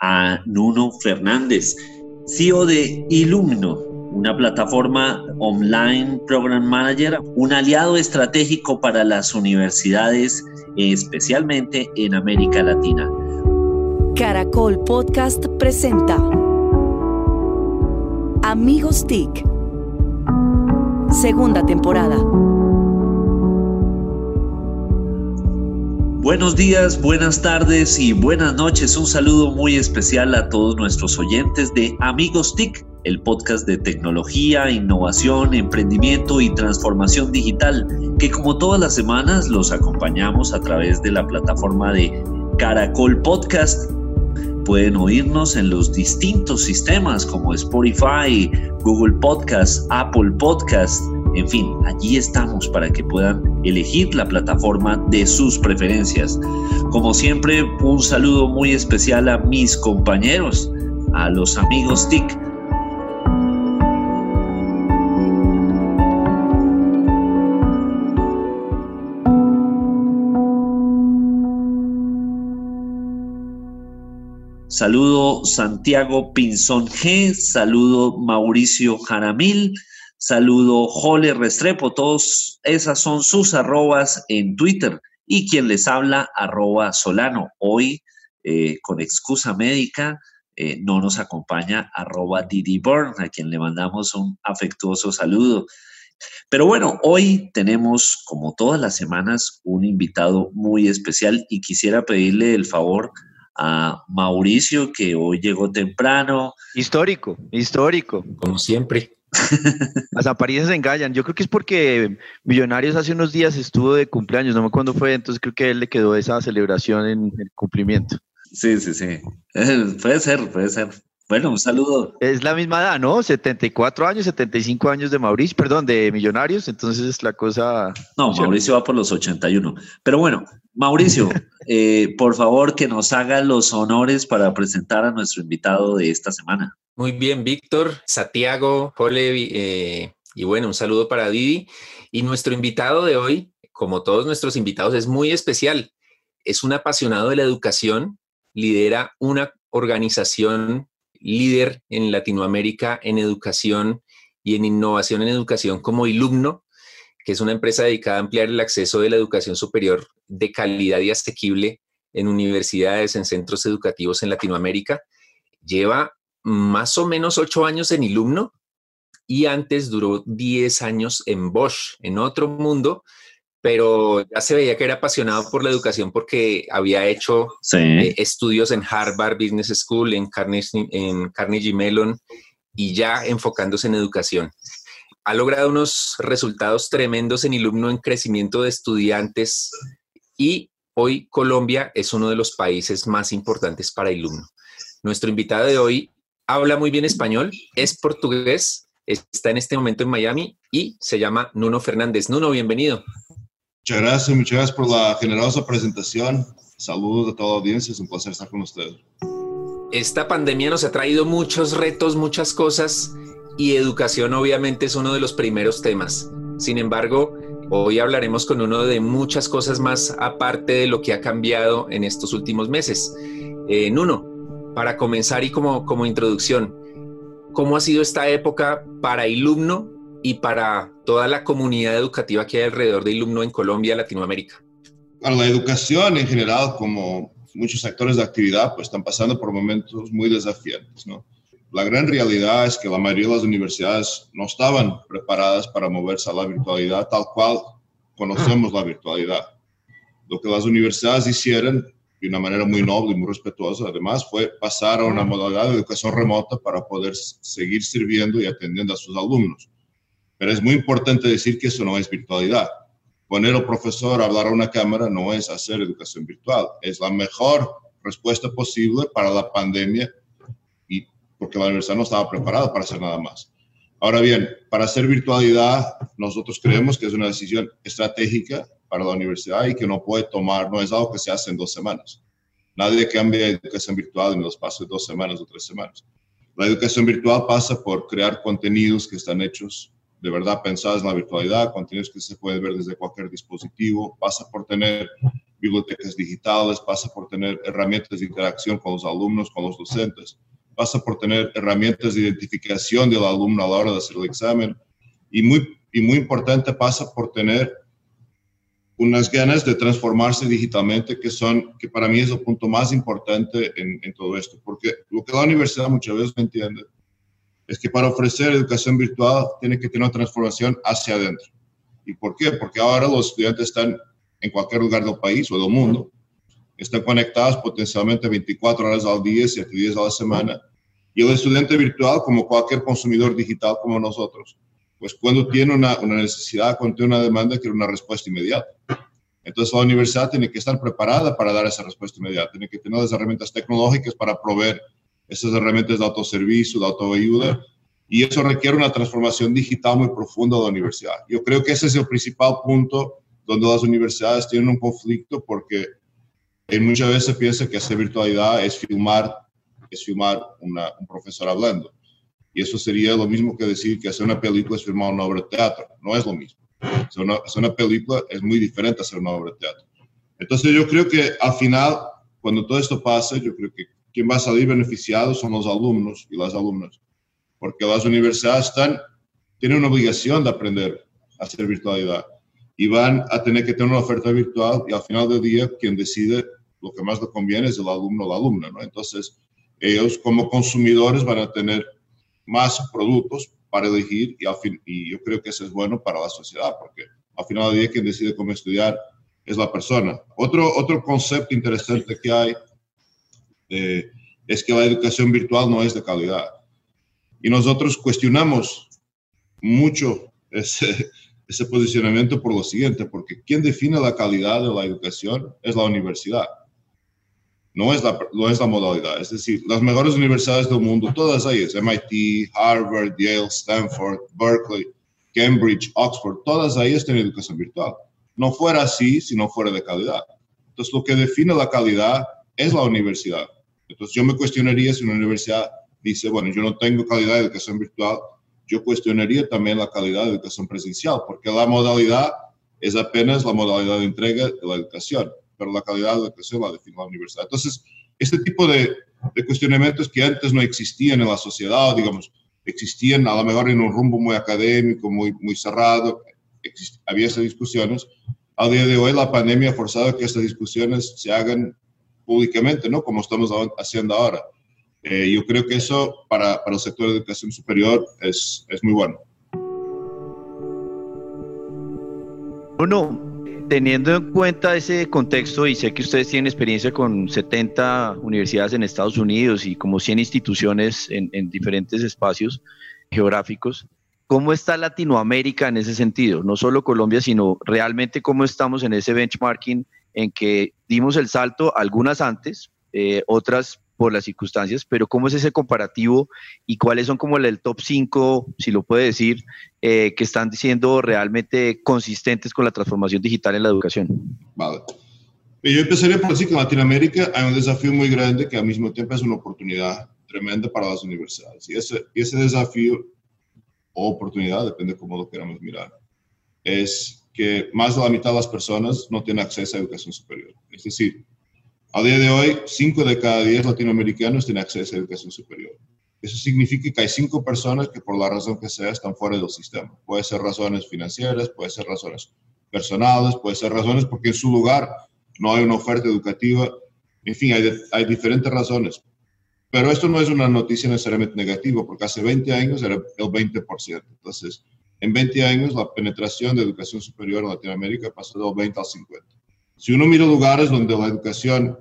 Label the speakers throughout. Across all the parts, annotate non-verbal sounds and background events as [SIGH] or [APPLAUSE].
Speaker 1: a Nuno Fernández, CEO de Ilumno, una plataforma online program manager, un aliado estratégico para las universidades, especialmente en América Latina.
Speaker 2: Caracol Podcast presenta Amigos TIC, segunda temporada.
Speaker 1: Buenos días, buenas tardes y buenas noches. Un saludo muy especial a todos nuestros oyentes de Amigos TIC, el podcast de tecnología, innovación, emprendimiento y transformación digital, que como todas las semanas los acompañamos a través de la plataforma de Caracol Podcast. Pueden oírnos en los distintos sistemas como Spotify, Google Podcast, Apple Podcast en fin, allí estamos para que puedan elegir la plataforma de sus preferencias. Como siempre, un saludo muy especial a mis compañeros, a los amigos TIC. Saludo Santiago Pinzón G, saludo Mauricio Jaramil, Saludo Jole Restrepo, todos esas son sus arrobas en Twitter y quien les habla, arroba Solano. Hoy, eh, con excusa médica, eh, no nos acompaña arroba Didi Burn, a quien le mandamos un afectuoso saludo. Pero bueno, hoy tenemos, como todas las semanas, un invitado muy especial y quisiera pedirle el favor a Mauricio, que hoy llegó temprano.
Speaker 3: Histórico, histórico.
Speaker 4: Como siempre.
Speaker 3: Las apariencias engañan. Yo creo que es porque Millonarios hace unos días estuvo de cumpleaños, no me acuerdo fue, entonces creo que él le quedó esa celebración en el cumplimiento.
Speaker 1: Sí, sí, sí. [LAUGHS] Puede ser, puede ser. Bueno, un saludo.
Speaker 3: Es la misma edad, ¿no? 74 años, 75 años de Mauricio, perdón, de Millonarios, entonces la cosa...
Speaker 1: No, Mauricio va por los 81. Pero bueno, Mauricio, [LAUGHS] eh, por favor que nos haga los honores para presentar a nuestro invitado de esta semana.
Speaker 4: Muy bien, Víctor, Santiago, Jole, eh, y bueno, un saludo para Didi. Y nuestro invitado de hoy, como todos nuestros invitados, es muy especial. Es un apasionado de la educación, lidera una organización líder en Latinoamérica en educación y en innovación en educación como Ilumno, que es una empresa dedicada a ampliar el acceso de la educación superior de calidad y asequible en universidades, en centros educativos en Latinoamérica. Lleva más o menos ocho años en Ilumno y antes duró diez años en Bosch, en otro mundo, pero ya se veía que era apasionado por la educación porque había hecho eh, estudios en Harvard Business School, en Carnegie, en Carnegie Mellon y ya enfocándose en educación. Ha logrado unos resultados tremendos en Ilumno en crecimiento de estudiantes y hoy Colombia es uno de los países más importantes para Ilumno. Nuestro invitado de hoy habla muy bien español, es portugués, está en este momento en Miami y se llama Nuno Fernández. Nuno, bienvenido.
Speaker 5: Muchas gracias, muchas gracias por la generosa presentación. Saludos a toda la audiencia, es un placer estar con ustedes.
Speaker 4: Esta pandemia nos ha traído muchos retos, muchas cosas y educación obviamente es uno de los primeros temas. Sin embargo, hoy hablaremos con uno de muchas cosas más aparte de lo que ha cambiado en estos últimos meses. Eh, Nuno, para comenzar y como, como introducción, ¿cómo ha sido esta época para Ilumno y para toda la comunidad educativa que hay alrededor de Ilumno en Colombia, Latinoamérica?
Speaker 5: Para la educación en general, como muchos sectores de actividad, pues están pasando por momentos muy desafiantes, ¿no? La gran realidad es que la mayoría de las universidades no estaban preparadas para moverse a la virtualidad tal cual conocemos la virtualidad. Lo que las universidades hicieron de una manera muy noble y muy respetuosa, además, fue pasar a una modalidad de educación remota para poder seguir sirviendo y atendiendo a sus alumnos. Pero es muy importante decir que eso no es virtualidad. Poner al profesor a hablar a una cámara no es hacer educación virtual, es la mejor respuesta posible para la pandemia y porque la universidad no estaba preparada para hacer nada más. Ahora bien, para hacer virtualidad, nosotros creemos que es una decisión estratégica para la universidad y que no puede tomar, no es algo que se hace en dos semanas. Nadie cambia educación virtual en los pasos de dos semanas o tres semanas. La educación virtual pasa por crear contenidos que están hechos de verdad pensados en la virtualidad, contenidos que se pueden ver desde cualquier dispositivo, pasa por tener bibliotecas digitales, pasa por tener herramientas de interacción con los alumnos, con los docentes, pasa por tener herramientas de identificación del alumno a la hora de hacer el examen y muy, y muy importante pasa por tener unas ganas de transformarse digitalmente que son, que para mí es el punto más importante en, en todo esto, porque lo que la universidad muchas veces no entiende es que para ofrecer educación virtual tiene que tener una transformación hacia adentro. ¿Y por qué? Porque ahora los estudiantes están en cualquier lugar del país o del mundo, están conectados potencialmente 24 horas al día, 7 días a la semana. Y el estudiante virtual, como cualquier consumidor digital como nosotros, pues cuando tiene una, una necesidad, cuando tiene una demanda, quiere una respuesta inmediata. Entonces la universidad tiene que estar preparada para dar esa respuesta inmediata, tiene que tener las herramientas tecnológicas para proveer esas herramientas de autoservicio, de autoayuda, y eso requiere una transformación digital muy profunda de la universidad. Yo creo que ese es el principal punto donde las universidades tienen un conflicto porque muchas veces se piensa que hacer virtualidad es filmar, es filmar una, un profesor hablando. Y eso sería lo mismo que decir que hacer una película es filmar una obra de teatro. No es lo mismo. Hacer una, hacer una película es muy diferente a hacer una obra de teatro. Entonces yo creo que al final, cuando todo esto pase, yo creo que quien va a salir beneficiado son los alumnos y las alumnas, porque las universidades están, tienen una obligación de aprender a hacer virtualidad y van a tener que tener una oferta virtual y al final del día quien decide lo que más le conviene es el alumno o la alumna, ¿no? Entonces, ellos como consumidores van a tener más productos para elegir y, al fin, y yo creo que eso es bueno para la sociedad, porque al final del día quien decide cómo estudiar es la persona. Otro, otro concepto interesante que hay es que la educación virtual no es de calidad. Y nosotros cuestionamos mucho ese, [LAUGHS] ese posicionamiento por lo siguiente, porque quien define la calidad de la educación es la universidad, no es la, no es la modalidad. Es decir, las mejores universidades del mundo, todas ellas, MIT, Harvard, Yale, Stanford, Berkeley, Cambridge, Oxford, todas ellas tienen educación virtual. No fuera así si no fuera de calidad. Entonces, lo que define la calidad es la universidad. Entonces yo me cuestionaría si una universidad dice, bueno, yo no tengo calidad de educación virtual, yo cuestionaría también la calidad de educación presencial, porque la modalidad es apenas la modalidad de entrega de la educación, pero la calidad de la educación la define la universidad. Entonces, este tipo de, de cuestionamientos que antes no existían en la sociedad, digamos, existían a lo mejor en un rumbo muy académico, muy, muy cerrado, había esas discusiones. A día de hoy la pandemia ha forzado que estas discusiones se hagan públicamente, ¿no? Como estamos haciendo ahora. Eh, yo creo que eso para, para, el sector de educación superior es, es muy bueno.
Speaker 3: Uno, teniendo en cuenta ese contexto, y sé que ustedes tienen experiencia con 70 universidades en Estados Unidos y como 100 instituciones en diferentes espacios geográficos, ¿cómo está Latinoamérica en ese sentido? No solo Colombia, sino realmente cómo estamos en ese benchmarking en que dimos el salto, algunas antes, eh, otras por las circunstancias, pero ¿cómo es ese comparativo y cuáles son como el top 5, si lo puede decir, eh, que están siendo realmente consistentes con la transformación digital en la educación?
Speaker 5: Vale. Yo empezaría por decir que en Latinoamérica hay un desafío muy grande que al mismo tiempo es una oportunidad tremenda para las universidades. Y ese, ese desafío o oportunidad, depende cómo lo queramos mirar, es que más de la mitad de las personas no tienen acceso a educación superior. Es decir, a día de hoy, 5 de cada 10 latinoamericanos tienen acceso a educación superior. Eso significa que hay 5 personas que por la razón que sea están fuera del sistema. Puede ser razones financieras, puede ser razones personales, puede ser razones porque en su lugar no hay una oferta educativa. En fin, hay, hay diferentes razones. Pero esto no es una noticia necesariamente negativa, porque hace 20 años era el 20%. Entonces, en 20 años, la penetración de educación superior en Latinoamérica pasó del 20 al 50. Si uno mira lugares donde la educación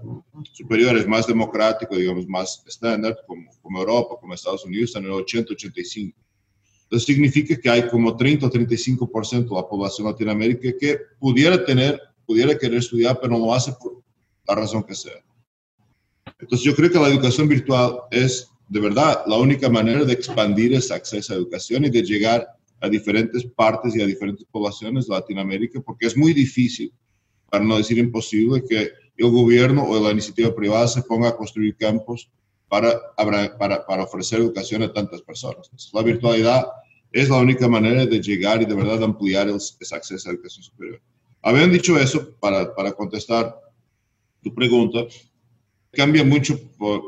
Speaker 5: superior es más democrática, digamos, más estándar, como, como Europa, como Estados Unidos, están en el 80-85. Entonces significa que hay como 30 o 35% de la población latinoamérica que pudiera tener, pudiera querer estudiar, pero no lo hace por la razón que sea. Entonces yo creo que la educación virtual es de verdad la única manera de expandir ese acceso a educación y de llegar a diferentes partes y a diferentes poblaciones de Latinoamérica, porque es muy difícil, para no decir imposible, que el gobierno o la iniciativa privada se ponga a construir campos para, para, para ofrecer educación a tantas personas. la virtualidad es la única manera de llegar y de verdad ampliar ese acceso a educación superior. Habían dicho eso para, para contestar tu pregunta, cambia mucho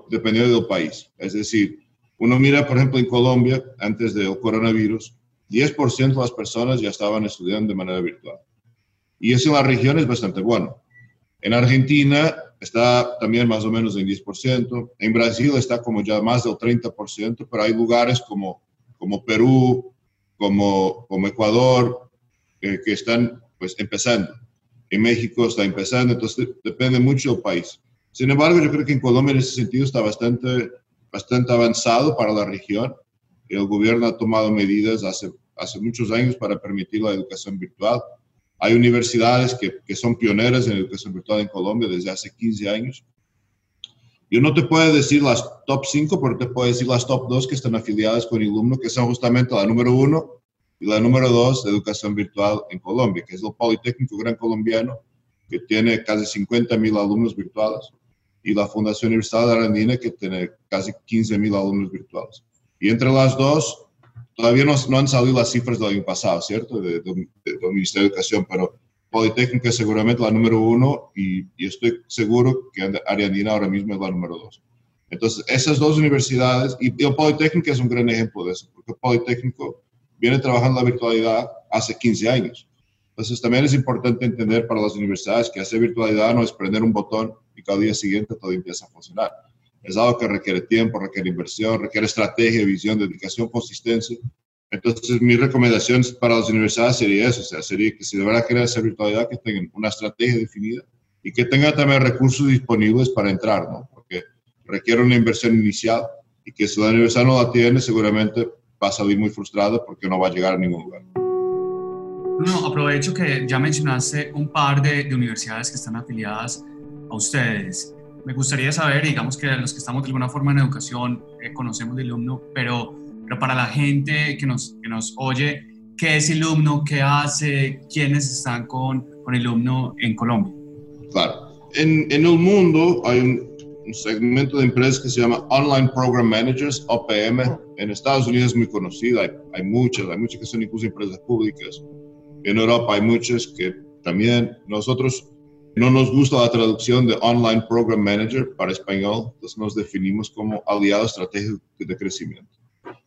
Speaker 5: dependiendo del país. Es decir, uno mira, por ejemplo, en Colombia, antes del coronavirus, 10% de las personas ya estaban estudiando de manera virtual. Y eso en la región es bastante bueno. En Argentina está también más o menos en 10%. En Brasil está como ya más del 30%, pero hay lugares como, como Perú, como, como Ecuador, eh, que están pues empezando. En México está empezando, entonces depende mucho del país. Sin embargo, yo creo que en Colombia en ese sentido está bastante, bastante avanzado para la región. El gobierno ha tomado medidas hace, muchos años para permitir la educación virtual. Hay universidades que, son pioneras en educación virtual en Colombia desde hace 15 años. Yo no te puedo decir las top 5, pero te puedo decir las top 2 que están afiliadas con Ilumno, que son justamente la número 1 y la número 2 de educación virtual en Colombia, que es el Politécnico Gran Colombiano, que tiene casi 50 mil alumnos virtuales, y la Fundación Universidad de Arandina, que tiene casi 15 mil alumnos virtuales. Y entre las dos, todavía no, no, han salido las cifras del año pasado, ¿cierto? Del de, de, Ministerio de Educación, pero Politécnica seguramente la número uno y, y estoy seguro que Ariandina ahora mismo es la número dos. Entonces, esas dos universidades, y, y el Politécnico es un gran ejemplo de eso, porque Politécnico viene trabajando la virtualidad hace 15 años. Entonces, también es importante entender para las universidades que hacer virtualidad no es prender un botón y cada día siguiente todo empieza a funcionar. Es algo que requiere tiempo, requiere inversión, requiere estrategia, visión, dedicación, consistencia. Entonces, mi recomendación para las universidades sería eso, o sea, sería que si de verdad quieren hacer virtualidad, que tengan una estrategia definida y que tengan también recursos disponibles para entrar, ¿no? Porque requiere una inversión inicial y que si la universidad no la tiene, seguramente va a salir muy frustrada porque no va a llegar a ningún lugar.
Speaker 6: No, aprovecho que ya mencionaste un par de, de universidades que están afiliadas a ustedes. Me gustaría saber, digamos que los que estamos de alguna forma en educación eh, conocemos el alumno, pero, pero para la gente que nos, que nos oye, ¿qué es alumno? ¿Qué hace? ¿Quiénes están con, con alumno en Colombia?
Speaker 5: Claro. En, en el mundo hay un, un, segmento de empresas que se llama Online Program Managers, OPM. En Estados Unidos es muy conocido, hay, hay muchas, hay muchas que son incluso empresas públicas. En Europa hay muchas que también nosotros no nos gusta la traducción de Online Program Manager para español, entonces nos definimos como aliado estratégico de crecimiento.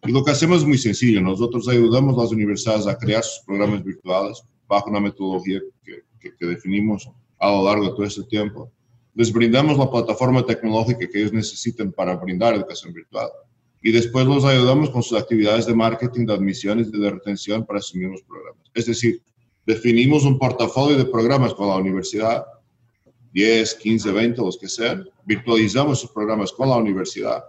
Speaker 5: Y lo que hacemos es muy sencillo, nosotros ayudamos a las universidades a crear sus programas virtuales bajo una metodología que, definimos a lo largo de todo este tiempo. Les brindamos la plataforma tecnológica que ellos necesitan para brindar educación virtual. Y después los ayudamos con sus actividades de marketing, de admisiones y de retención para sus mismos programas. Es decir, definimos un portafolio de programas con la universidad, 10, 15, 20, los que sean, virtualizamos esos programas con la universidad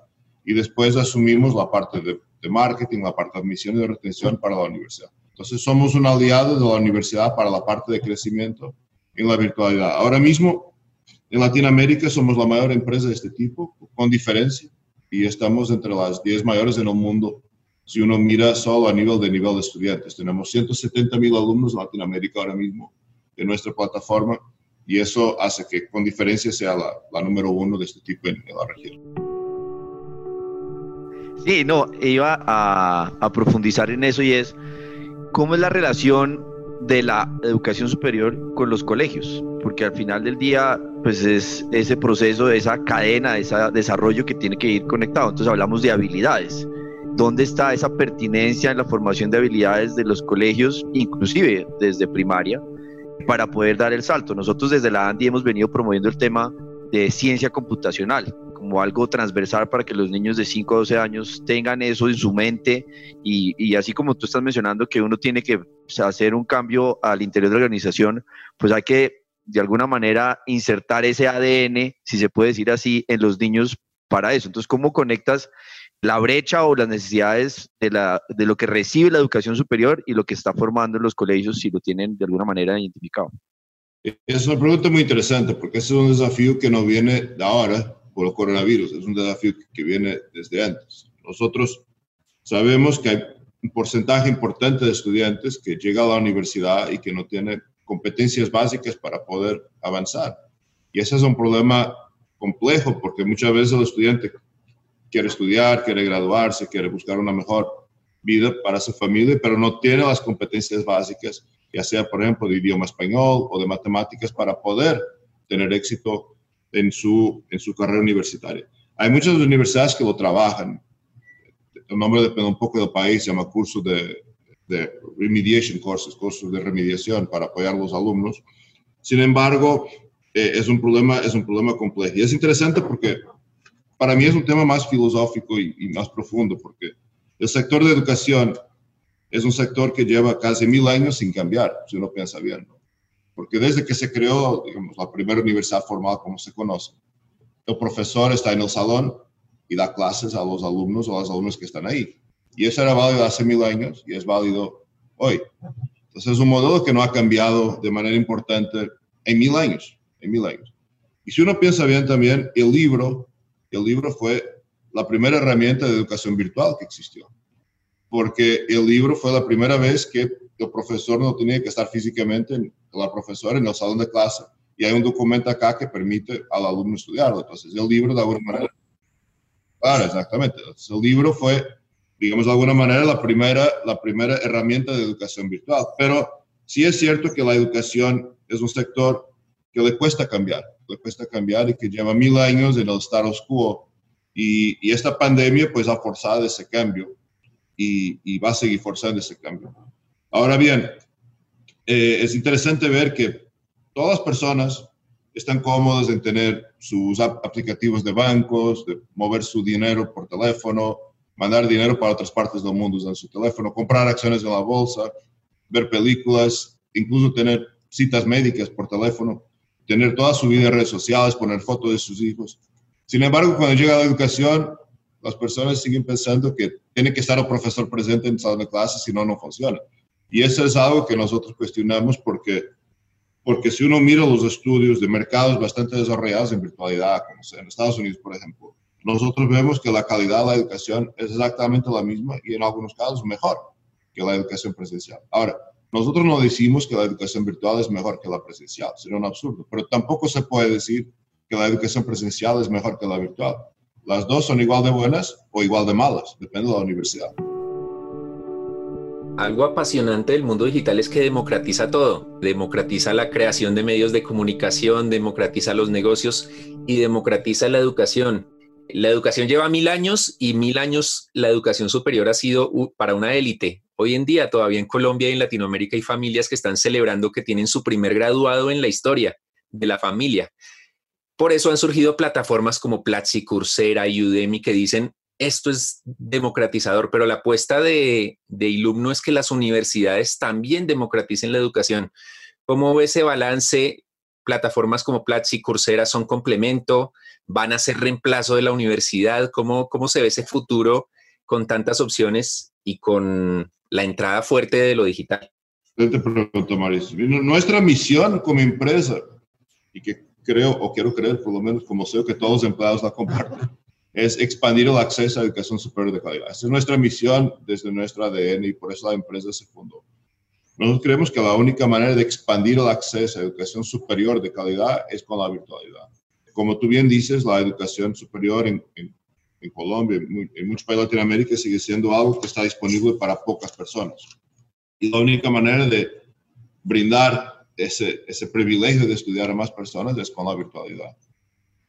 Speaker 5: y después asumimos la parte de, marketing, la parte de admisión y de retención para la universidad. Entonces somos un aliado de la universidad para la parte de crecimiento en la virtualidad. Ahora mismo en Latinoamérica somos la mayor empresa de este tipo, con diferencia, y estamos entre las 10 mayores en el mundo si uno mira solo a nivel de nivel de estudiantes. Tenemos 170 mil alumnos en Latinoamérica ahora mismo en nuestra plataforma y eso hace que con diferencia sea la, la número uno de este tipo en, en, la región.
Speaker 3: Sí, no, iba a, a profundizar en eso y es cómo es la relación de la educación superior con los colegios, porque al final del día, pues es ese proceso, esa cadena, ese desarrollo que tiene que ir conectado. Entonces hablamos de habilidades dónde está esa pertinencia en la formación de habilidades de los colegios, inclusive desde primaria, para poder dar el salto. Nosotros desde la ANDI hemos venido promoviendo el tema de ciencia computacional como algo transversal para que los niños de 5 a 12 años tengan eso en su mente y, y así como tú estás mencionando que uno tiene que hacer un cambio al interior de la organización, pues hay que de alguna manera insertar ese ADN, si se puede decir así, en los niños para eso. Entonces, ¿cómo conectas la brecha o las necesidades de, la, de lo que recibe la educación superior y lo que está formando en los colegios si lo tienen de alguna manera identificado?
Speaker 5: Es una pregunta muy interesante porque ese es un desafío que no viene de ahora por el coronavirus, es un desafío que viene desde antes. Nosotros sabemos que hay un porcentaje importante de estudiantes que llega a la universidad y que no tiene competencias básicas para poder avanzar. Y ese es un problema complejo porque muchas veces el estudiante quiere estudiar, quiere graduarse, quiere buscar una mejor vida para su familia, pero no tiene las competencias básicas, ya sea, por ejemplo, de idioma español o de matemáticas para poder tener éxito en su, en su carrera universitaria. Hay muchas universidades que lo trabajan. El nombre depende un poco del país, se llama curso de, de remediation courses, cursos de remediación para apoyar a los alumnos. Sin embargo, eh, es, un problema, es un problema complejo. Y es interesante porque para mí es un tema más filosófico y, y más profundo, porque el sector de educación es un sector que lleva casi mil años sin cambiar, si uno piensa bien. Porque desde que se creó, digamos, la primera universidad formal como se conoce, el profesor está en el salón y da clases a los alumnos o a los alumnos que están ahí. Y eso era válido hace mil años y es válido hoy. Entonces es un modelo que no ha cambiado de manera importante en mil años, en mil años. Y si uno piensa bien también, el libro, el libro fue la primera herramienta de educación virtual que existió. Porque el libro fue la primera vez que el profesor no tenía que estar físicamente, la profesora en el salón de clase, y hay un documento acá que permite al alumno estudiarlo. Entonces, el libro de alguna manera... Claro, exactamente. Entonces, el libro fue digamos de alguna manera, la primera, la primera herramienta de educación virtual. Pero sí es cierto que la educación es un sector que le cuesta cambiar, le cuesta cambiar y que lleva mil años en el status quo. Y, y esta pandemia pues ha forzado ese cambio y, y, va a seguir forzando ese cambio. Ahora bien, eh, es interesante ver que todas las personas están cómodas en tener sus aplicativos de bancos, de mover su dinero por teléfono, mandar dinero para otras partes del mundo usando su teléfono, comprar acciones en la bolsa, ver películas, incluso tener citas médicas por teléfono, tener toda su vida en redes sociales, poner fotos de sus hijos. Sin embargo, cuando llega la educación, las personas siguen pensando que tiene que estar el profesor presente en sala de clases, si no, no funciona. Y eso es algo que nosotros cuestionamos porque, porque si uno mira los estudios de mercados bastante desarrollados en virtualidad, como en Estados Unidos, por ejemplo, nosotros vemos que la calidad de la educación es exactamente la misma y en algunos casos mejor que la educación presencial. Ahora, nosotros no decimos que la educación virtual es mejor que la presencial, sería un absurdo, pero tampoco se puede decir que la educación presencial es mejor que la virtual. Las dos son igual de buenas o igual de malas, depende de la universidad.
Speaker 4: Algo apasionante del mundo digital es que democratiza todo, democratiza la creación de medios de comunicación, democratiza los negocios y democratiza la educación. La educación lleva mil años y mil años la educación superior ha sido para una élite. Hoy en día todavía en Colombia y en Latinoamérica hay familias que están celebrando que tienen su primer graduado en la historia de la familia. Por eso han surgido plataformas como Platzi, Coursera y Udemy que dicen esto es democratizador, pero la apuesta de, de Ilumno es que las universidades también democraticen la educación. ¿Cómo ve ese balance? Plataformas como Platzi, Coursera son complemento, van a ser reemplazo de la universidad? ¿Cómo, cómo se ve ese futuro con tantas opciones y con la entrada fuerte de lo digital?
Speaker 5: Te pregunto, Mauricio. Nuestra misión como empresa, y que creo o quiero creer, por lo menos como sé que todos los empleados la comparten, [LAUGHS] es expandir el acceso a educación superior de calidad. Esa es nuestra misión desde nuestro ADN y por eso la empresa se fundó. Nosotros creemos que la única manera de expandir el acceso a educación superior de calidad es con la virtualidad como tú bien dices, la educación superior en, Colombia, en, en muchos países de Latinoamérica, sigue siendo algo que está disponible para pocas personas. Y la única manera de brindar ese, ese privilegio de estudiar a más personas es con la virtualidad.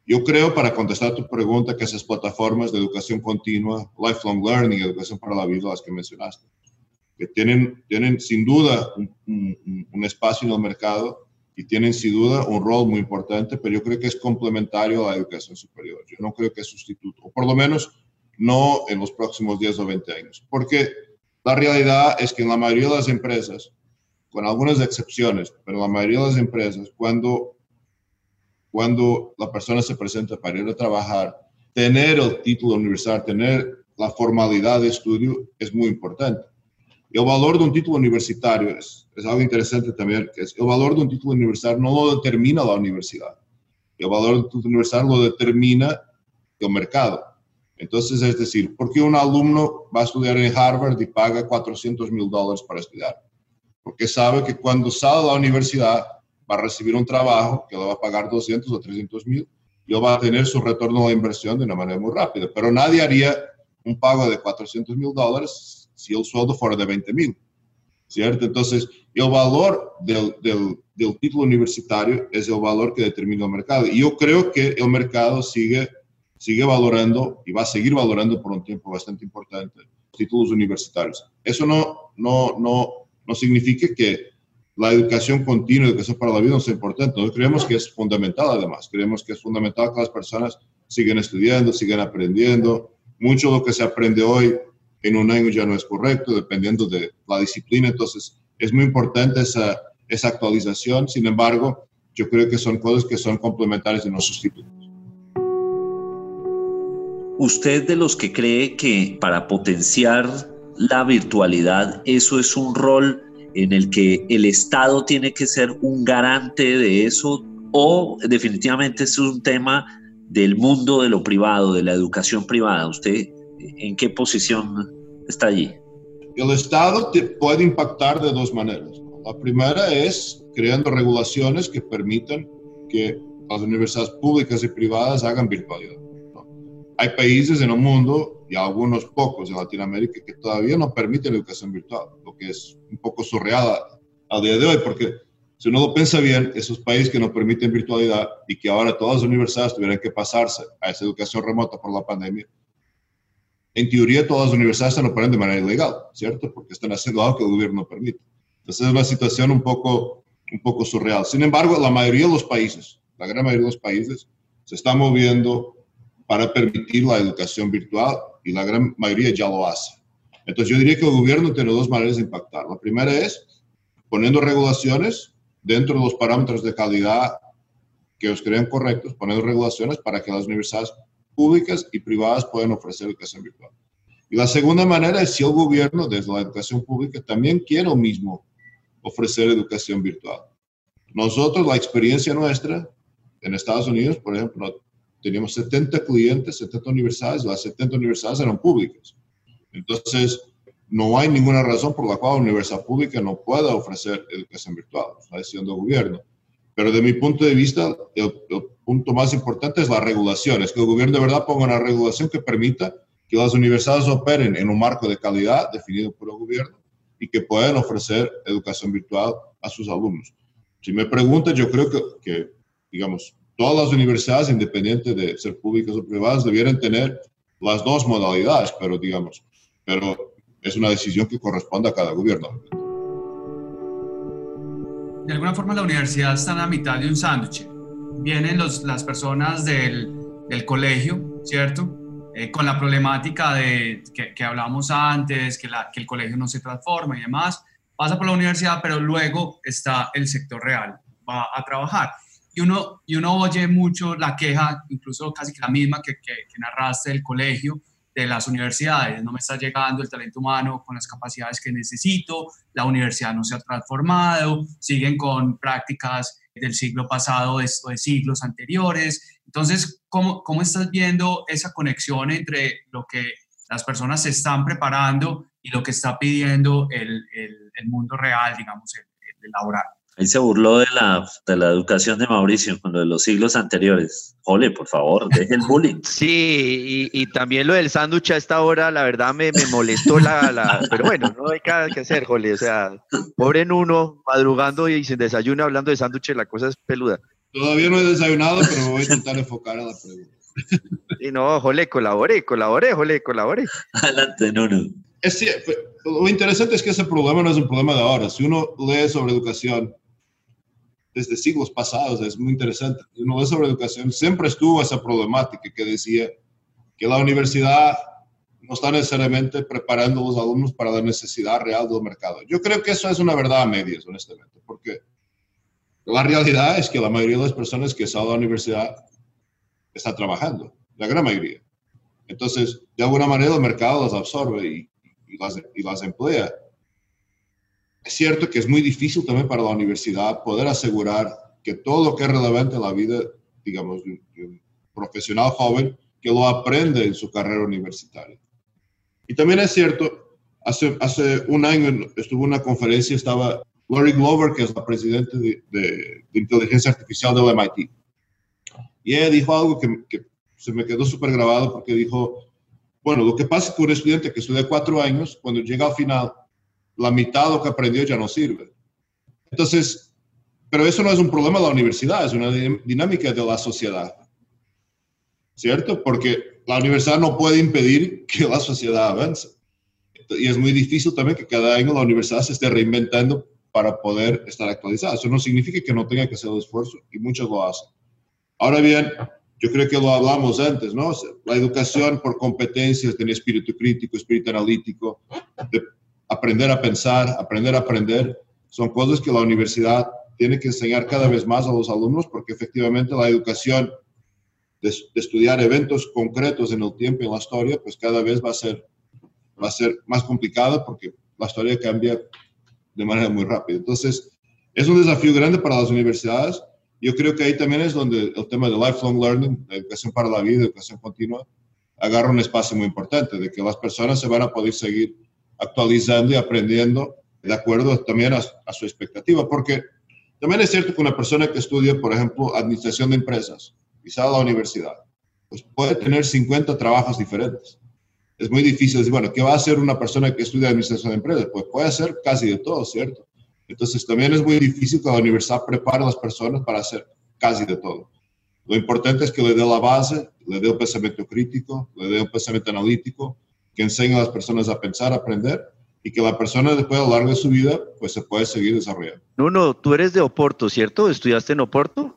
Speaker 5: Yo creo, para contestar tu pregunta, que esas plataformas de educación continua, lifelong learning, educación para la vida, las que mencionaste, que tienen, tienen sin duda un espacio en el mercado y tienen sin duda un rol muy importante, pero yo creo que es complementario a la educación superior. Yo no creo que es sustituto, o por lo menos no en los próximos 10 o 20 años, porque la realidad es que en la mayoría de las empresas, con algunas excepciones, pero la mayoría de las empresas, cuando, cuando la persona se presenta para ir a trabajar, tener el título universal, tener la formalidad de estudio es muy importante. El valor de un título universitario es, es algo interesante también, que es el valor de un título universitario no lo determina la universidad. El valor del título universitario lo determina el mercado. Entonces, es decir, ¿por qué un alumno va a estudiar en Harvard y paga 400 mil dólares para estudiar? Porque sabe que cuando sale de la universidad va a recibir un trabajo que le va a pagar 200 o 300 mil y va a tener su retorno a la inversión de una manera muy rápida. Pero nadie haría un pago de 400 mil dólares si el sueldo fuera de 20 mil. ¿Cierto? Entonces, el valor del, del, del, título universitario es el valor que determina el mercado. Y yo creo que el mercado sigue, sigue valorando y va a seguir valorando por un tiempo bastante importante títulos universitarios. Eso no, no, no, no significa que la educación continua, educación para la vida no sea importante. Nosotros creemos que es fundamental además. Creemos que es fundamental que las personas sigan estudiando, sigan aprendiendo. Mucho de lo que se aprende hoy en un año ya no es correcto, dependiendo de la disciplina. Entonces, es muy importante esa, actualización. Sin embargo, yo creo que son cosas que son complementarias y no sustitutos.
Speaker 1: ¿Usted de los que cree que para potenciar la virtualidad eso es un rol en el que el Estado tiene que ser un garante de eso o definitivamente es un tema del mundo de lo privado, de la educación privada? ¿Usted en qué posición está allí?
Speaker 5: El Estado te puede impactar de dos maneras. La primera es creando regulaciones que permitan que las universidades públicas y privadas hagan virtualidad. Hay países en el mundo y algunos pocos en Latinoamérica que todavía no permiten la educación virtual, lo que es un poco surreal al día de hoy, porque si uno lo piensa bien, esos países que no permiten virtualidad y que ahora todas las universidades tuvieran que pasarse a esa educación remota por la pandemia, en teoría todas las universidades están operando de manera ilegal, ¿cierto? Porque están haciendo algo que el gobierno no permite. Entonces es una situación un poco, un poco surreal. Sin embargo, la mayoría de los países, la gran mayoría de los países, se están moviendo para permitir la educación virtual y la gran mayoría ya lo hace. Entonces yo diría que el gobierno tiene dos maneras de impactar. La primera es poniendo regulaciones dentro de los parámetros de calidad que os crean correctos, poniendo regulaciones para que las universidades públicas y privadas puedan ofrecer educación virtual. Y la segunda manera es si el gobierno, desde la educación pública, también quiere lo mismo ofrecer educación virtual. Nosotros, la experiencia nuestra en Estados Unidos, por ejemplo, teníamos 70 clientes, 70 universidades, las 70 universidades eran públicas. Entonces, no hay ninguna razón por la cual la universidad pública no pueda ofrecer educación virtual, es la decisión del gobierno. Pero de mi punto de vista, el, punto más importante es la regulación, es que el gobierno de verdad ponga una regulación que permita que las universidades operen en un marco de calidad definido por el gobierno y que puedan ofrecer educación virtual a sus alumnos. Si me preguntan, yo creo que, que digamos, todas las universidades, independientes de ser públicas o privadas, debieran tener las dos modalidades, pero digamos, pero es una decisión que corresponde a cada gobierno.
Speaker 6: De alguna forma la universidad está en la mitad de un sándwich. Vienen los, las personas del, del colegio, ¿cierto? Eh, con la problemática de que, que hablamos antes, que, la, que el colegio no se transforma y demás, pasa por la universidad, pero luego está el sector real, va a trabajar y uno, y uno oye mucho la queja, incluso casi que la misma que, que, narraste del colegio, de las universidades. No me está llegando el talento humano con las capacidades que necesito, la universidad no se ha transformado, siguen con prácticas del siglo pasado, de, de siglos anteriores. Entonces, ¿cómo, ¿cómo estás viendo esa conexión entre lo que las personas se están preparando y lo que está pidiendo el, el, el mundo real, digamos, el, el laboral?
Speaker 1: Ahí se burló de la, de la educación de Mauricio con lo de los siglos anteriores. Jole, por favor, deje el bullying. [LAUGHS]
Speaker 3: Sí, y, y también lo del sándwich a esta hora, la verdad me, me molestó la, la, Pero bueno, no hay nada que hacer, Jole. O sea, pobre en uno, madrugando y sin desayuno, hablando de sándwiches, la cosa es peluda.
Speaker 5: Todavía no he desayunado, pero voy a intentar enfocar a la pregunta.
Speaker 3: Y no, Jole, colaboré, colaboré, Jole, colaboré.
Speaker 1: Adelante, Nuno.
Speaker 5: Es, lo interesante es que ese problema no es un problema de ahora. Si uno lee sobre educación, desde siglos pasados, es muy interesante. Uno ve sobre educación, siempre estuvo esa problemática que decía que la universidad no está necesariamente preparando a los alumnos para la necesidad real del mercado. Yo creo que eso es una verdad a medias, honestamente, porque la realidad es que la mayoría de las personas que salen a la universidad están trabajando, la gran mayoría. Entonces, de alguna manera el mercado las absorbe y, y, y las emplea. Es cierto que es muy difícil también para la universidad poder asegurar que todo lo que es relevante en la vida, digamos, de un, profesional joven, que lo aprende en su carrera universitaria. Y también es cierto, hace, hace un año estuvo una conferencia, estaba Lori Glover, que es la presidenta de, de, de inteligencia artificial del MIT. Y ella dijo algo que, que se me quedó súper grabado porque dijo, bueno, lo que pasa es que un estudiante que estudia cuatro años, cuando llega al final, la mitad de lo que aprendió ya no sirve. Entonces, pero eso no es un problema de la universidad, es una dinámica de la sociedad. ¿Cierto? Porque la universidad no puede impedir que la sociedad avance. Y es muy difícil también que cada año la universidad se esté reinventando para poder estar actualizada. Eso no significa que no tenga que hacer el esfuerzo y muchos lo hacen. Ahora bien, yo creo que lo hablamos antes, ¿no? La educación por competencias, tener espíritu crítico, espíritu analítico, de aprender a pensar, aprender a aprender, son cosas que la universidad tiene que enseñar cada vez más a los alumnos porque efectivamente la educación de, estudiar eventos concretos en el tiempo y en la historia, pues cada vez va a ser, va a ser más complicada porque la historia cambia de manera muy rápida. Entonces, es un desafío grande para las universidades yo creo que ahí también es donde el tema de lifelong learning, la educación para la vida, educación continua, agarra un espacio muy importante, de que las personas se van a poder seguir actualizando y aprendiendo de acuerdo también a, su expectativa, porque también es cierto que una persona que estudia, por ejemplo, administración de empresas, quizá a la universidad, pues puede tener 50 trabajos diferentes. Es muy difícil decir, bueno, ¿qué va a hacer una persona que estudia administración de empresas? Pues puede hacer casi de todo, ¿cierto? Entonces también es muy difícil que la universidad prepare a las personas para hacer casi de todo. Lo importante es que le dé la base, le dé un pensamiento crítico, le dé un pensamiento analítico, que enseñe a las personas a pensar, a aprender y que la persona después a lo largo de su vida pues se puede seguir desarrollando.
Speaker 3: Nuno, tú eres de Oporto, ¿cierto? ¿Estudiaste en Oporto?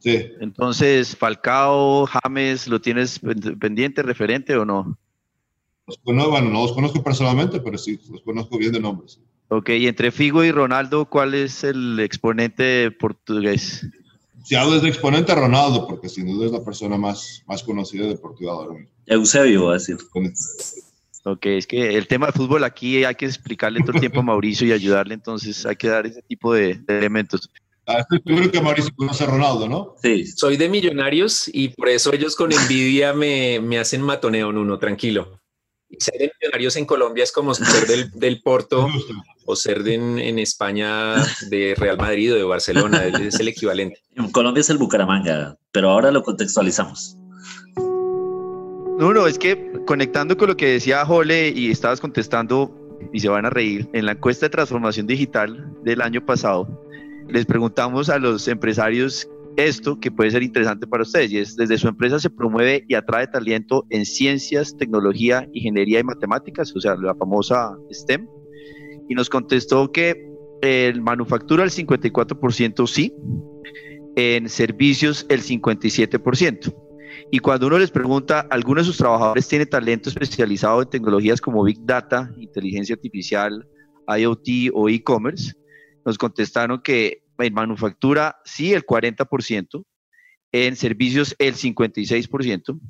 Speaker 5: Sí.
Speaker 3: Entonces, Falcao, James, ¿lo tienes pendiente, referente o no?
Speaker 5: Los conozco, bueno, no los conozco personalmente, pero sí, los conozco bien de nombres.
Speaker 3: Ok, y entre Figo y Ronaldo, ¿cuál es el exponente portugués?
Speaker 5: Si hablo de exponente, Ronaldo, porque sin duda es la persona más, más conocida de Portugal ahora mismo.
Speaker 1: Eusebio, va a decir.
Speaker 3: Ok, es que el tema de fútbol aquí hay que explicarle todo el tiempo a Mauricio y ayudarle, entonces hay que dar ese tipo de, elementos.
Speaker 5: Ah, estoy seguro que Mauricio conoce a Ronaldo, ¿no?
Speaker 4: Sí. Soy de Millonarios y por eso ellos con envidia me, me hacen matoneo, Nuno, tranquilo ser de millonarios en Colombia es como ser del, del Porto o ser de en, España de Real Madrid o de Barcelona, es el equivalente.
Speaker 1: En Colombia es el Bucaramanga, pero ahora lo contextualizamos.
Speaker 3: No, no, es que conectando con lo que decía Jole y estabas contestando, y se van a reír, en la encuesta de transformación digital del año pasado, les preguntamos a los empresarios esto que puede ser interesante para ustedes y es desde su empresa se promueve y atrae talento en ciencias, tecnología, ingeniería y matemáticas, o sea, la famosa STEM. Y nos contestó que en manufactura el 54% sí, en servicios el 57%. Y cuando uno les pregunta, ¿alguno de sus trabajadores tiene talento especializado en tecnologías como Big Data, inteligencia artificial, IoT o e-commerce? Nos contestaron que en manufactura sí el 40%, en servicios el 56%,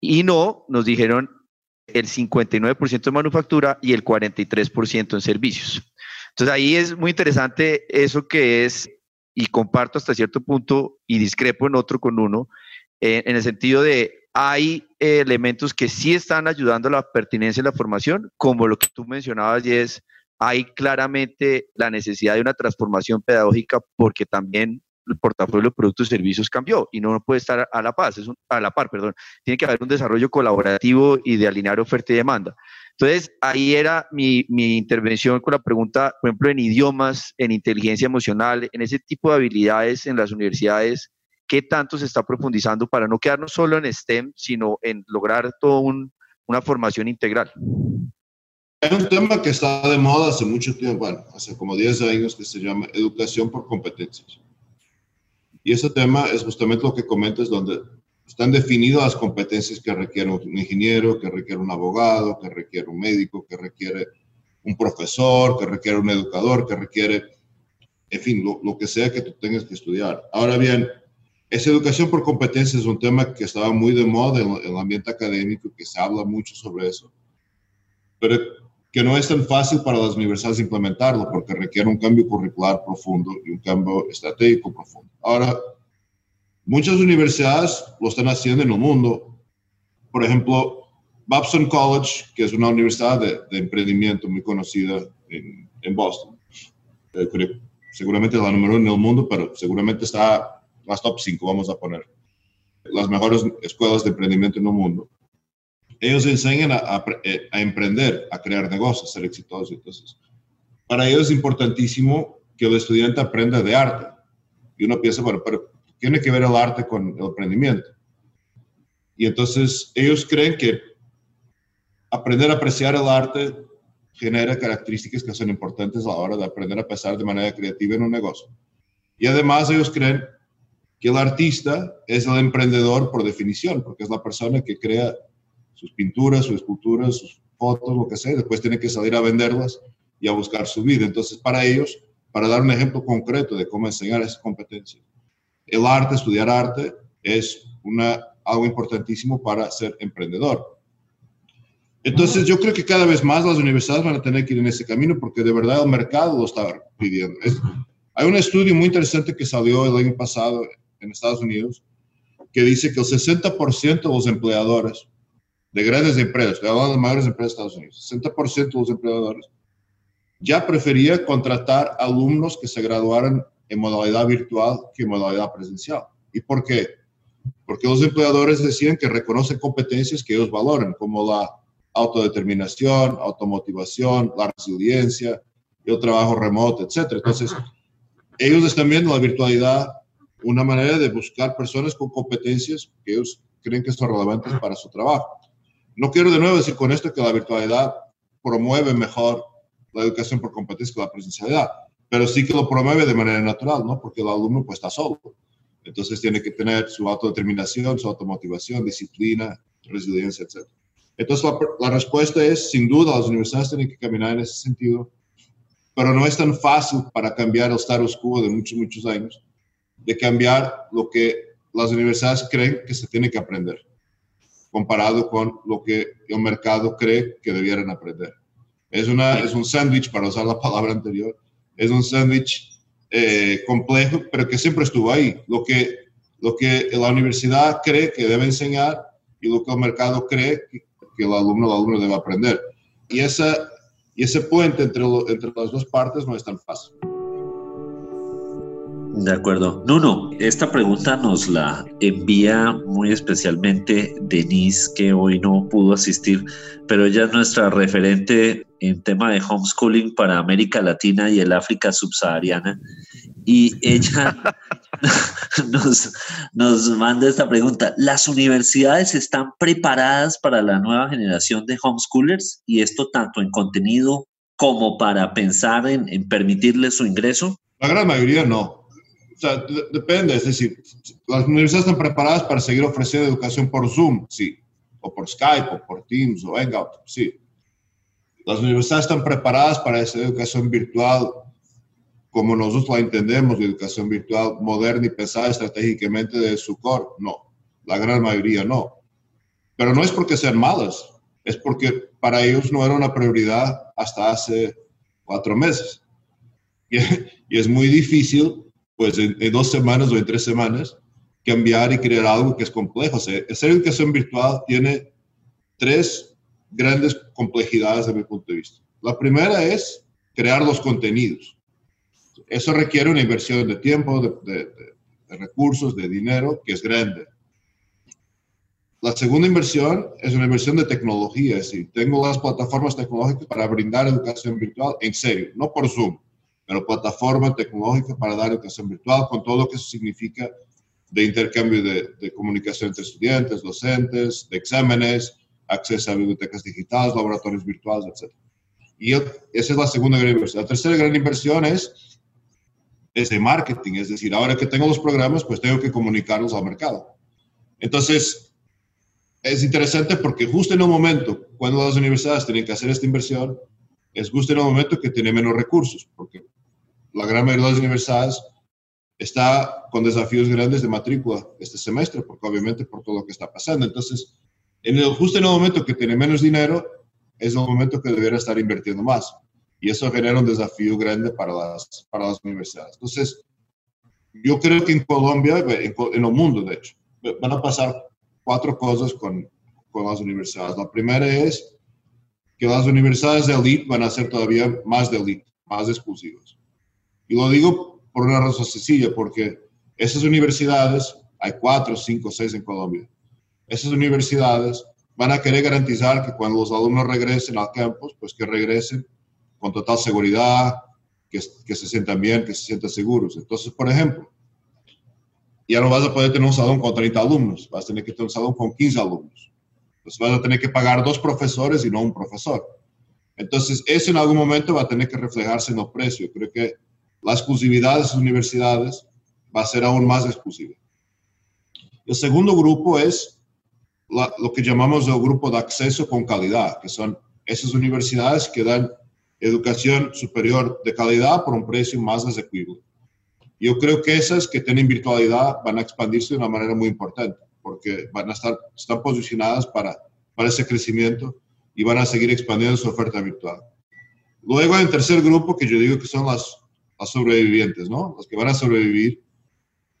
Speaker 3: y no, nos dijeron el 59% en manufactura y el 43% en servicios. Entonces ahí es muy interesante eso que es, y comparto hasta cierto punto y discrepo en otro con uno, eh, en el sentido de hay elementos que sí están ayudando a la pertinencia de la formación, como lo que tú mencionabas y es hay claramente la necesidad de una transformación pedagógica porque también el portafolio de productos y servicios cambió y no puede estar a la paz, es a la par, perdón. Tiene que haber un desarrollo colaborativo y de alinear oferta y demanda. Entonces, ahí era mi, mi, intervención con la pregunta, por ejemplo, en idiomas, en inteligencia emocional, en ese tipo de habilidades en las universidades, ¿qué tanto se está profundizando para no quedarnos solo en STEM, sino en lograr toda una formación integral?
Speaker 5: Hay un tema que está de moda hace mucho tiempo, bueno, hace como 10 años, que se llama educación por competencias. Y ese tema es justamente lo que comentas, donde están definidas las competencias que requiere un ingeniero, que requiere un abogado, que requiere un médico, que requiere un profesor, que requiere un educador, que requiere, en fin, lo, que sea que tú tengas que estudiar. Ahora bien, esa educación por competencias es un tema que estaba muy de moda en, el ambiente académico, que se habla mucho sobre eso. Pero que no es tan fácil para las universidades implementarlo porque requiere un cambio curricular profundo y un cambio estratégico profundo. Ahora, muchas universidades lo están haciendo en el mundo. Por ejemplo, Babson College, que es una universidad de, emprendimiento muy conocida en, en Boston. Eh, seguramente la número uno en el mundo, pero seguramente está las top 5, vamos a poner. Las mejores escuelas de emprendimiento en el mundo ellos enseñan a, a, emprender, a crear negocios, a ser exitosos. Entonces, para ellos es importantísimo que el estudiante aprenda de arte. Y uno piensa, bueno, pero tiene que ver el arte con el aprendimiento. Y entonces ellos creen que aprender a apreciar el arte genera características que son importantes a la hora de aprender a pensar de manera creativa en un negocio. Y además ellos creen que el artista es el emprendedor por definición, porque es la persona que crea sus pinturas, sus esculturas, sus fotos, lo que sea, después tiene que salir a venderlas y a buscar su vida. Entonces, para ellos, para dar un ejemplo concreto de cómo enseñar esa competencia, el arte, estudiar arte, es una, algo importantísimo para ser emprendedor. Entonces, yo creo que cada vez más las universidades van a tener que ir en ese camino porque de verdad el mercado lo está pidiendo. hay un estudio muy interesante que salió el año pasado en Estados Unidos que dice que el 60% de los empleadores de grandes empresas, de las mayores empresas de Estados Unidos, 60% de los empleadores ya prefería contratar alumnos que se graduaran en modalidad virtual que en modalidad presencial. ¿Y por qué? Porque los empleadores decían que reconocen competencias que ellos valoran, como la autodeterminación, automotivación, la resiliencia, el trabajo remoto, etc. Entonces, ellos están viendo la virtualidad una manera de buscar personas con competencias que ellos creen que son relevantes para su trabajo. No quiero de nuevo decir con esto que la virtualidad promueve mejor la educación por competencia que la presencialidad, pero sí que lo promueve de manera natural, ¿no? Porque el alumno pues está solo. Entonces tiene que tener su autodeterminación, su automotivación, disciplina, resiliencia, etc. Entonces, la, respuesta es, sin duda, las universidades tienen que caminar en ese sentido, pero no es tan fácil para cambiar el status quo de muchos, muchos años, de cambiar lo que las universidades creen que se tiene que aprender, comparado con lo que el mercado cree que debieran aprender. Es, una, es un sándwich, para usar la palabra anterior, es un sándwich eh, complejo, pero que siempre estuvo ahí. Lo que, lo que la universidad cree que debe enseñar y lo que el mercado cree que, que el alumno alumno debe aprender. Y, esa, y ese puente entre, entre las dos partes no es tan fácil.
Speaker 1: De acuerdo. Nuno, esta pregunta nos la envía muy especialmente Denise, que hoy no pudo asistir, pero ella es nuestra referente en tema de homeschooling para América Latina y el África subsahariana. Y ella [LAUGHS] [LAUGHS] nos, nos manda esta pregunta. ¿Las universidades están preparadas para la nueva generación de homeschoolers? Y esto tanto en contenido como para pensar en, en permitirles su ingreso.
Speaker 5: La gran mayoría no o sea, depende, es decir, las universidades están preparadas para seguir ofreciendo educación por Zoom, sí, o por Skype, o por Teams, o Hangout, sí. Las universidades están preparadas para esa educación virtual como nosotros la entendemos, la educación virtual moderna y pensada estratégicamente de su core, no, la gran mayoría no. Pero no es porque sean malas, es porque para ellos no era una prioridad hasta hace cuatro meses. Y, [LAUGHS] y es muy difícil pues en, dos semanas o en tres semanas, cambiar y crear algo que es complejo. O hacer educación virtual tiene tres grandes complejidades desde mi punto de vista. La primera es crear los contenidos. Eso requiere una inversión de tiempo, de, de recursos, de dinero, que es grande. La segunda inversión es una inversión de tecnología, es decir, tengo las plataformas tecnológicas para brindar educación virtual en serio, no por Zoom, pero plataforma tecnológica para dar educación virtual con todo lo que eso significa de intercambio de, comunicación entre estudiantes, docentes, de exámenes, acceso a bibliotecas digitales, laboratorios virtuales, etc. Y esa es la segunda gran inversión. La tercera gran inversión es, es de marketing, es decir, ahora que tengo los programas, pues tengo que comunicarlos al mercado. Entonces, es interesante porque justo en un momento, cuando las universidades tienen que hacer esta inversión, es justo en un momento que tienen menos recursos, porque la gran mayoría de las universidades está con desafíos grandes de matrícula este semestre, porque obviamente por todo lo que está pasando. Entonces, en el, justo en el momento que tiene menos dinero, es el momento que debería estar invirtiendo más. Y eso genera un desafío grande para las, para las universidades. Entonces, yo creo que en Colombia, en, en el mundo, de hecho, van a pasar cuatro cosas con, con las universidades. La primera es que las universidades de elite van a ser todavía más de elite, más exclusivas. Y lo digo por una razón sencilla, porque esas universidades, hay cuatro, cinco, seis en Colombia, esas universidades van a querer garantizar que cuando los alumnos regresen al campus, pues que regresen con total seguridad, que, que se sientan bien, que se sientan seguros. Entonces, por ejemplo, ya no vas a poder tener un salón con 30 alumnos, vas a tener que tener un salón con 15 alumnos. Entonces vas a tener que pagar dos profesores y no un profesor. Entonces, eso en algún momento va a tener que reflejarse en los precios. Creo que la exclusividad de las universidades va a ser aún más exclusiva. El segundo grupo es lo que llamamos el grupo de acceso con calidad, que son esas universidades que dan educación superior de calidad por un precio más asequible. Yo creo que esas que tienen virtualidad van a expandirse de una manera muy importante, porque van a estar, están posicionadas para, para ese crecimiento y van a seguir expandiendo su oferta virtual. Luego hay un tercer grupo que yo digo que son las, las sobrevivientes, ¿no? Los que van a sobrevivir,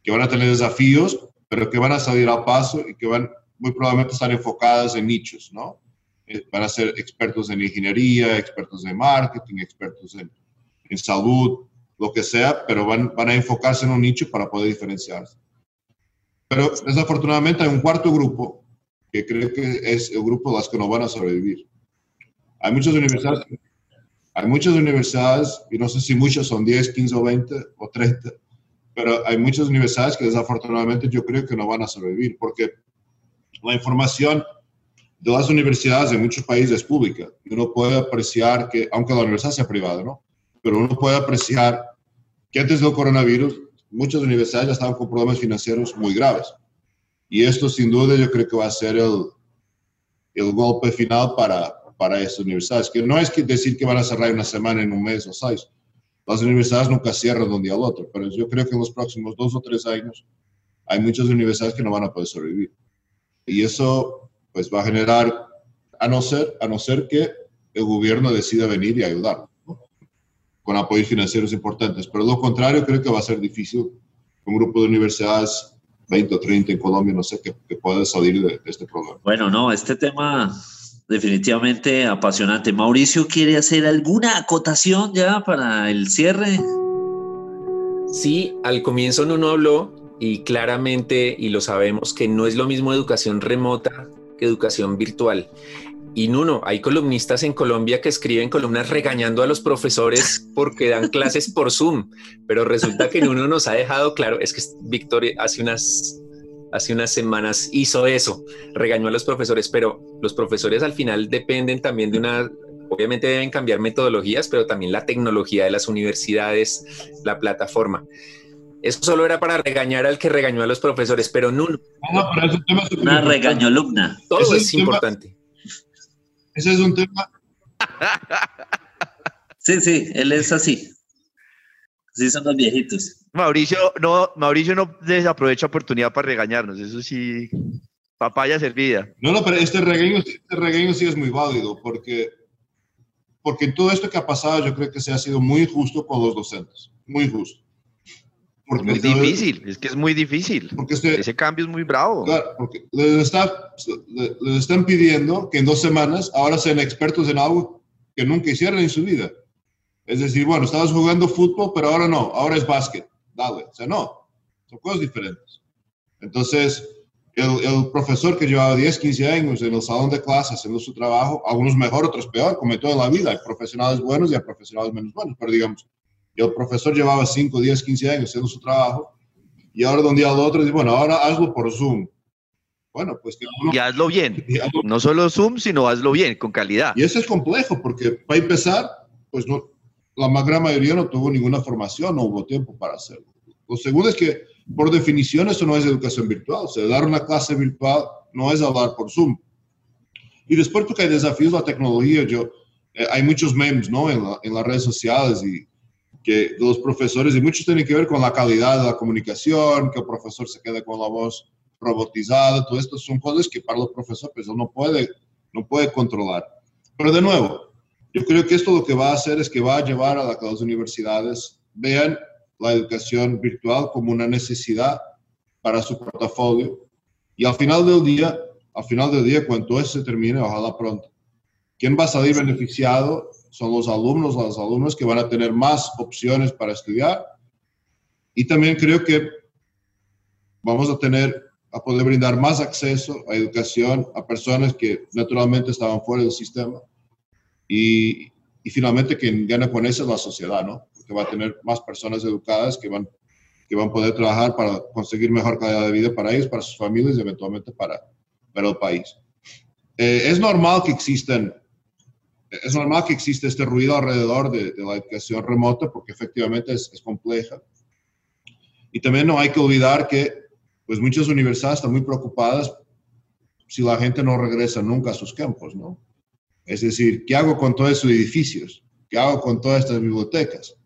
Speaker 5: que van a tener desafíos, pero que van a salir al paso y que van muy probablemente estar enfocadas en nichos, ¿no? Eh, van a ser expertos en ingeniería, expertos en marketing, expertos en, en salud, lo que sea, pero van, van a enfocarse en un nicho para poder diferenciarse. Pero desafortunadamente hay un cuarto grupo que creo que es el grupo de las que no van a sobrevivir. Hay muchas universidades, hay muchas universidades, y no sé si muchas son 10, 15 o 20 o 30, pero hay muchas universidades que desafortunadamente yo creo que no van a sobrevivir porque la información de las universidades en muchos países es pública uno puede apreciar que, aunque la universidad sea privada, ¿no? Pero uno puede apreciar que antes del coronavirus muchas universidades ya estaban con problemas financieros muy graves. Y esto sin duda yo creo que va a ser el, el golpe final para, para estas universidades, que no es que decir que van a cerrar una semana, en un mes o seis. Las universidades nunca cierran de un día al otro, pero yo creo que en los próximos dos o tres años hay muchas universidades que no van a poder sobrevivir. Y eso pues va a generar, a no ser, a no ser que el gobierno decida venir y ayudar con apoyos financieros importantes. Pero lo contrario, creo que va a ser difícil un grupo de universidades, 20 o 30 en Colombia, no sé, que, que pueda salir de, este problema.
Speaker 1: Bueno, no, este tema definitivamente apasionante. Mauricio, ¿quiere hacer alguna acotación ya para el cierre?
Speaker 4: Sí, al comienzo no habló y claramente, y lo sabemos, que no es lo mismo educación remota que educación virtual. Y Nuno, hay columnistas en Colombia que escriben columnas regañando a los profesores porque dan clases por Zoom, pero resulta que Nuno nos ha dejado claro, es que Víctor hace unas, hace unas semanas hizo eso, regañó a los profesores, pero los profesores al final dependen también de una, obviamente deben cambiar metodologías, pero también la tecnología de las universidades, la plataforma. Eso solo era para regañar al que regañó a los profesores, pero Nuno.
Speaker 1: una regaño alumna.
Speaker 4: Todo es, importante.
Speaker 5: Ese es un tema.
Speaker 1: Sí, sí, él es así. Así son los viejitos.
Speaker 3: Mauricio no, Mauricio no desaprovecha oportunidad para regañarnos, eso sí, papaya servida.
Speaker 5: No, no, pero este regaño, este regaño sí es muy válido, porque, porque todo esto que ha pasado yo creo que se ha sido muy justo con los docentes, muy justo.
Speaker 3: Porque muy difícil, es que es muy difícil. Porque este, Ese cambio es muy bravo.
Speaker 5: Claro, porque les, está, les, están pidiendo que en dos semanas ahora sean expertos en algo que nunca hicieron en su vida. Es decir, bueno, estabas jugando fútbol, pero ahora no, ahora es básquet. Dale. O sea, no, son cosas diferentes. Entonces, el, el, profesor que llevaba 10, 15 años en el salón de clase haciendo su trabajo, algunos mejor, otros peor, como en toda la vida. Hay profesionales buenos y hay profesionales menos buenos, pero digamos, el profesor llevaba 5, 10, 15 años haciendo su trabajo y ahora de un día al otro dice, bueno, ahora hazlo por Zoom. Bueno, pues que
Speaker 3: Y hazlo bien. No solo Zoom, sino hazlo bien, con calidad.
Speaker 5: Y eso es complejo porque para empezar, pues no, la gran mayoría no tuvo ninguna formación, no hubo tiempo para hacerlo. Lo segundo es que, por definición, eso no es educación virtual. O sea, dar una clase virtual no es hablar por Zoom. Y después porque hay desafíos de la tecnología, yo, eh, hay muchos memes, ¿no? En, en las redes sociales y que los profesores, y muchos tienen que ver con la calidad de la comunicación, que el profesor se quede con la voz robotizada, todo esto son cosas que para los profesores pues, no puede, no puede controlar. Pero de nuevo, yo creo que esto lo que va a hacer es que va a llevar a, que las universidades vean la educación virtual como una necesidad para su portafolio y al final del día, al final del día, cuando eso se termine, ojalá pronto, ¿quién va a salir beneficiado son los alumnos las alumnas que van a tener más opciones para estudiar. Y también creo que vamos a tener, a poder brindar más acceso a educación a personas que naturalmente estaban fuera del sistema. Y, y finalmente quien gana con eso es la sociedad, ¿no? Porque va a tener más personas educadas que van, que van a poder trabajar para conseguir mejor calidad de vida para ellos, para sus familias y eventualmente para, para el país. Eh, es normal que existen es normal que exista este ruido alrededor de, la educación remota porque efectivamente es, es, compleja. Y también no hay que olvidar que pues muchas universidades están muy preocupadas si la gente no regresa nunca a sus campos, ¿no? Es decir, ¿qué hago con todos esos edificios? ¿Qué hago con todas estas bibliotecas?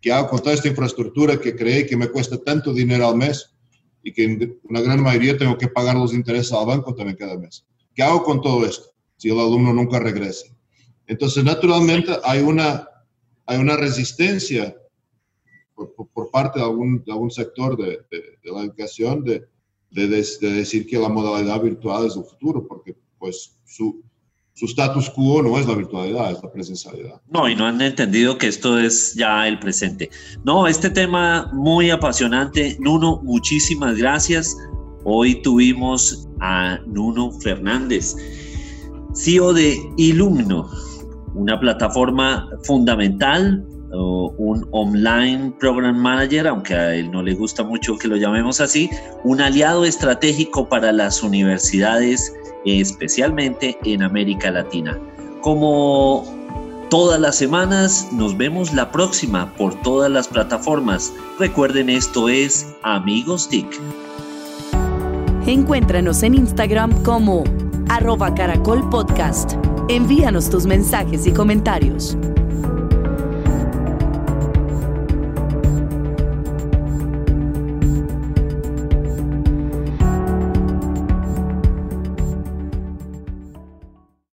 Speaker 5: ¿Qué hago con toda esta infraestructura que creé que me cuesta tanto dinero al mes y que una gran mayoría tengo que pagar los intereses al banco también cada mes? ¿Qué hago con todo esto si el alumno nunca regresa? Entonces, naturalmente, hay una, hay una resistencia por, parte de algún, de algún sector de, de, la educación de, de, decir que la modalidad virtual es el futuro, porque pues su, su status quo no es la virtualidad, es la presencialidad.
Speaker 1: No, y no han entendido que esto es ya el presente. No, este tema muy apasionante. Nuno, muchísimas gracias. Hoy tuvimos a Nuno Fernández, CEO de Ilumno, una plataforma fundamental, un online program manager, aunque a él no le gusta mucho que lo llamemos así, un aliado estratégico para las universidades especialmente en América Latina. Como todas las semanas, nos vemos la próxima por todas las plataformas. Recuerden, esto es Amigos TIC.
Speaker 2: Encuéntranos en Instagram como arroba caracol podcast. Envíanos tus mensajes y comentarios.